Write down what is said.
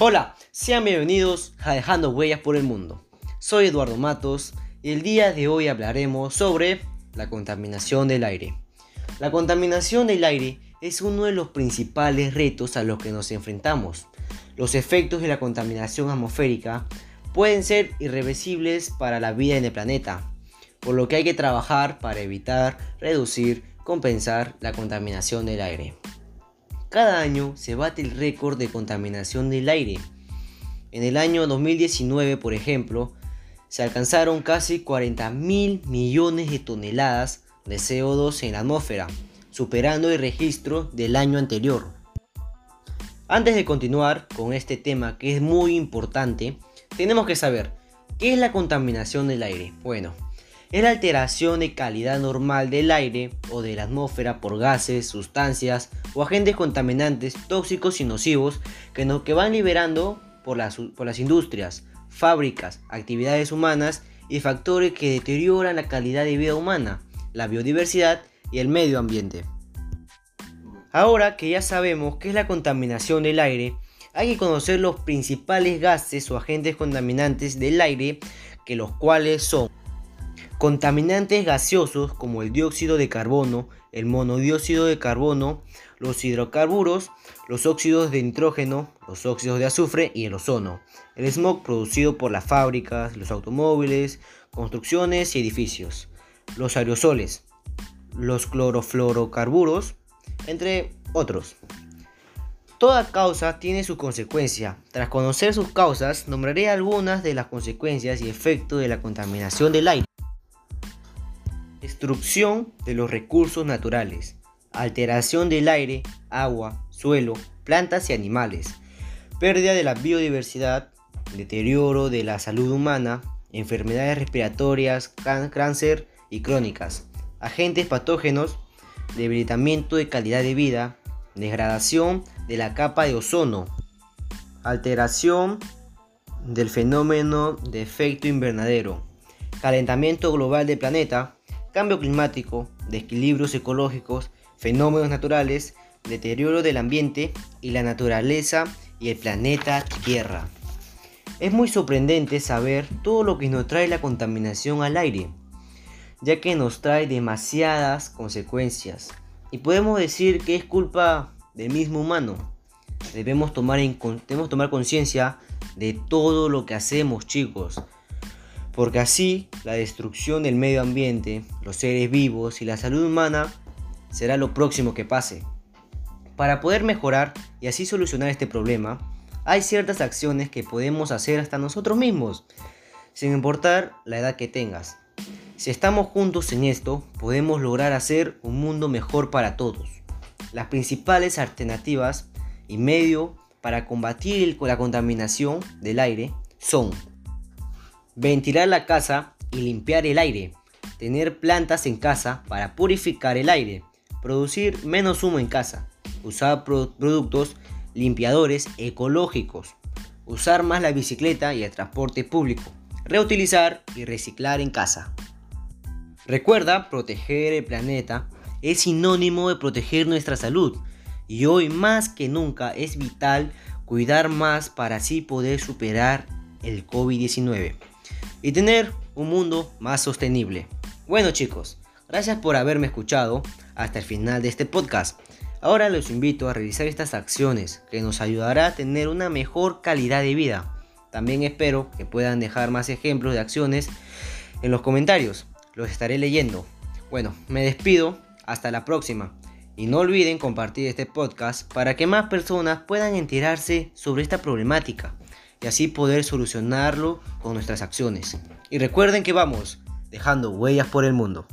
Hola, sean bienvenidos a Dejando Huellas por el Mundo. Soy Eduardo Matos y el día de hoy hablaremos sobre la contaminación del aire. La contaminación del aire es uno de los principales retos a los que nos enfrentamos. Los efectos de la contaminación atmosférica pueden ser irreversibles para la vida en el planeta, por lo que hay que trabajar para evitar, reducir, compensar la contaminación del aire. Cada año se bate el récord de contaminación del aire. En el año 2019, por ejemplo, se alcanzaron casi 40 mil millones de toneladas de CO2 en la atmósfera, superando el registro del año anterior. Antes de continuar con este tema que es muy importante, tenemos que saber qué es la contaminación del aire. Bueno, es la alteración de calidad normal del aire o de la atmósfera por gases, sustancias o agentes contaminantes tóxicos y nocivos que, no, que van liberando por las, por las industrias, fábricas, actividades humanas y factores que deterioran la calidad de vida humana, la biodiversidad y el medio ambiente. Ahora que ya sabemos qué es la contaminación del aire, hay que conocer los principales gases o agentes contaminantes del aire, que los cuales son Contaminantes gaseosos como el dióxido de carbono, el monodióxido de carbono, los hidrocarburos, los óxidos de nitrógeno, los óxidos de azufre y el ozono. El smog producido por las fábricas, los automóviles, construcciones y edificios. Los aerosoles, los clorofluorocarburos, entre otros. Toda causa tiene su consecuencia. Tras conocer sus causas, nombraré algunas de las consecuencias y efectos de la contaminación del aire. Destrucción de los recursos naturales, alteración del aire, agua, suelo, plantas y animales, pérdida de la biodiversidad, deterioro de la salud humana, enfermedades respiratorias, cáncer y crónicas, agentes patógenos, debilitamiento de calidad de vida, degradación de la capa de ozono, alteración del fenómeno de efecto invernadero, calentamiento global del planeta, cambio climático, desequilibrios ecológicos, fenómenos naturales, deterioro del ambiente y la naturaleza y el planeta Tierra. Es muy sorprendente saber todo lo que nos trae la contaminación al aire, ya que nos trae demasiadas consecuencias y podemos decir que es culpa del mismo humano. Debemos tomar, debemos tomar conciencia de todo lo que hacemos chicos, porque así la destrucción del medio ambiente, los seres vivos y la salud humana será lo próximo que pase. Para poder mejorar y así solucionar este problema, hay ciertas acciones que podemos hacer hasta nosotros mismos, sin importar la edad que tengas. Si estamos juntos en esto, podemos lograr hacer un mundo mejor para todos. Las principales alternativas y medio para combatir la contaminación del aire son Ventilar la casa y limpiar el aire. Tener plantas en casa para purificar el aire. Producir menos humo en casa. Usar productos limpiadores ecológicos. Usar más la bicicleta y el transporte público. Reutilizar y reciclar en casa. Recuerda, proteger el planeta es sinónimo de proteger nuestra salud. Y hoy más que nunca es vital cuidar más para así poder superar el COVID-19 y tener un mundo más sostenible. Bueno chicos, gracias por haberme escuchado hasta el final de este podcast. Ahora los invito a realizar estas acciones que nos ayudará a tener una mejor calidad de vida. También espero que puedan dejar más ejemplos de acciones en los comentarios. Los estaré leyendo. Bueno, me despido. Hasta la próxima. Y no olviden compartir este podcast para que más personas puedan enterarse sobre esta problemática y así poder solucionarlo con nuestras acciones. Y recuerden que vamos dejando huellas por el mundo.